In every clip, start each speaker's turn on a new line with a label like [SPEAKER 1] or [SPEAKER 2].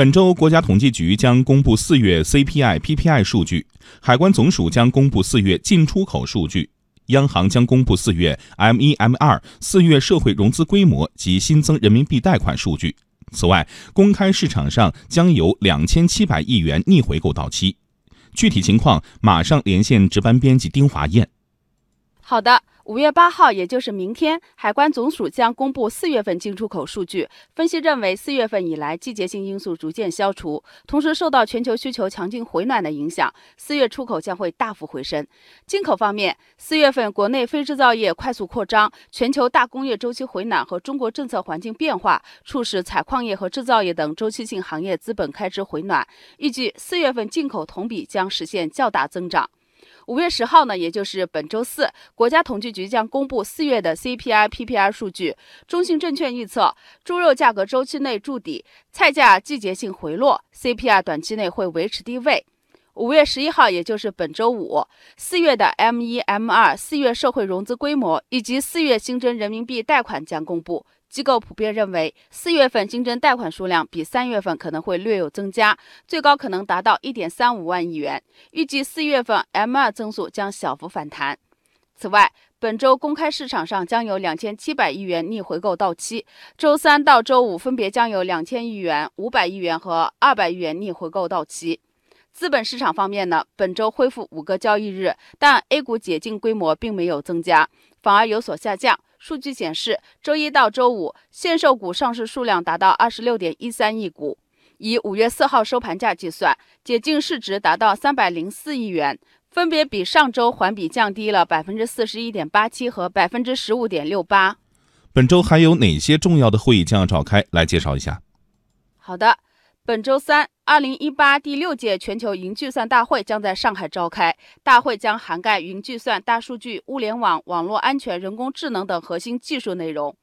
[SPEAKER 1] 本周，国家统计局将公布四月 CPI、PPI 数据，海关总署将公布四月进出口数据，央行将公布四月 M1、M2 四月社会融资规模及新增人民币贷款数据。此外，公开市场上将有两千七百亿元逆回购到期。具体情况，马上连线值班编辑丁华燕。
[SPEAKER 2] 好的。五月八号，也就是明天，海关总署将公布四月份进出口数据。分析认为，四月份以来，季节性因素逐渐消除，同时受到全球需求强劲回暖的影响，四月出口将会大幅回升。进口方面，四月份国内非制造业快速扩张，全球大工业周期回暖和中国政策环境变化，促使采矿业和制造业等周期性行业资本开支回暖。预计四月份进口同比将实现较大增长。五月十号呢，也就是本周四，国家统计局将公布四月的 CPI、PPI 数据。中信证券预测，猪肉价格周期内筑底，菜价季节性回落，CPI 短期内会维持低位。五月十一号，也就是本周五，四月的 M 一、M 二四月社会融资规模以及四月新增人民币贷款将公布。机构普遍认为，四月份新增贷款数量比三月份可能会略有增加，最高可能达到一点三五万亿元。预计四月份 M 二增速将小幅反弹。此外，本周公开市场上将有两千七百亿元逆回购到期，周三到周五分别将有两千亿元、五百亿元和二百亿元逆回购到期。资本市场方面呢，本周恢复五个交易日，但 A 股解禁规模并没有增加，反而有所下降。数据显示，周一到周五限售股上市数量达到二十六点一三亿股，以五月四号收盘价计算，解禁市值达到三百零四亿元，分别比上周环比降低了百分之四十一点八七和百分之十五点六八。
[SPEAKER 1] 本周还有哪些重要的会议将要召开？来介绍一下。
[SPEAKER 2] 好的。本周三，二零一八第六届全球云计算大会将在上海召开。大会将涵盖云计算、大数据、物联网、网络安全、人工智能等核心技术内容。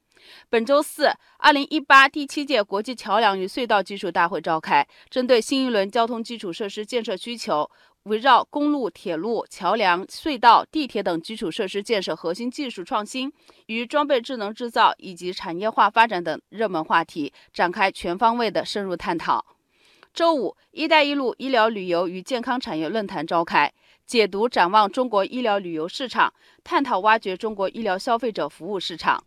[SPEAKER 2] 本周四，二零一八第七届国际桥梁与隧道技术大会召开，针对新一轮交通基础设施建设需求，围绕公路、铁路、桥梁、隧道、地铁等基础设施建设核心技术创新与装备智能制造以及产业化发展等热门话题，展开全方位的深入探讨。周五，“一带一路”医疗旅游与健康产业论坛召开，解读展望中国医疗旅游市场，探讨挖掘中国医疗消费者服务市场。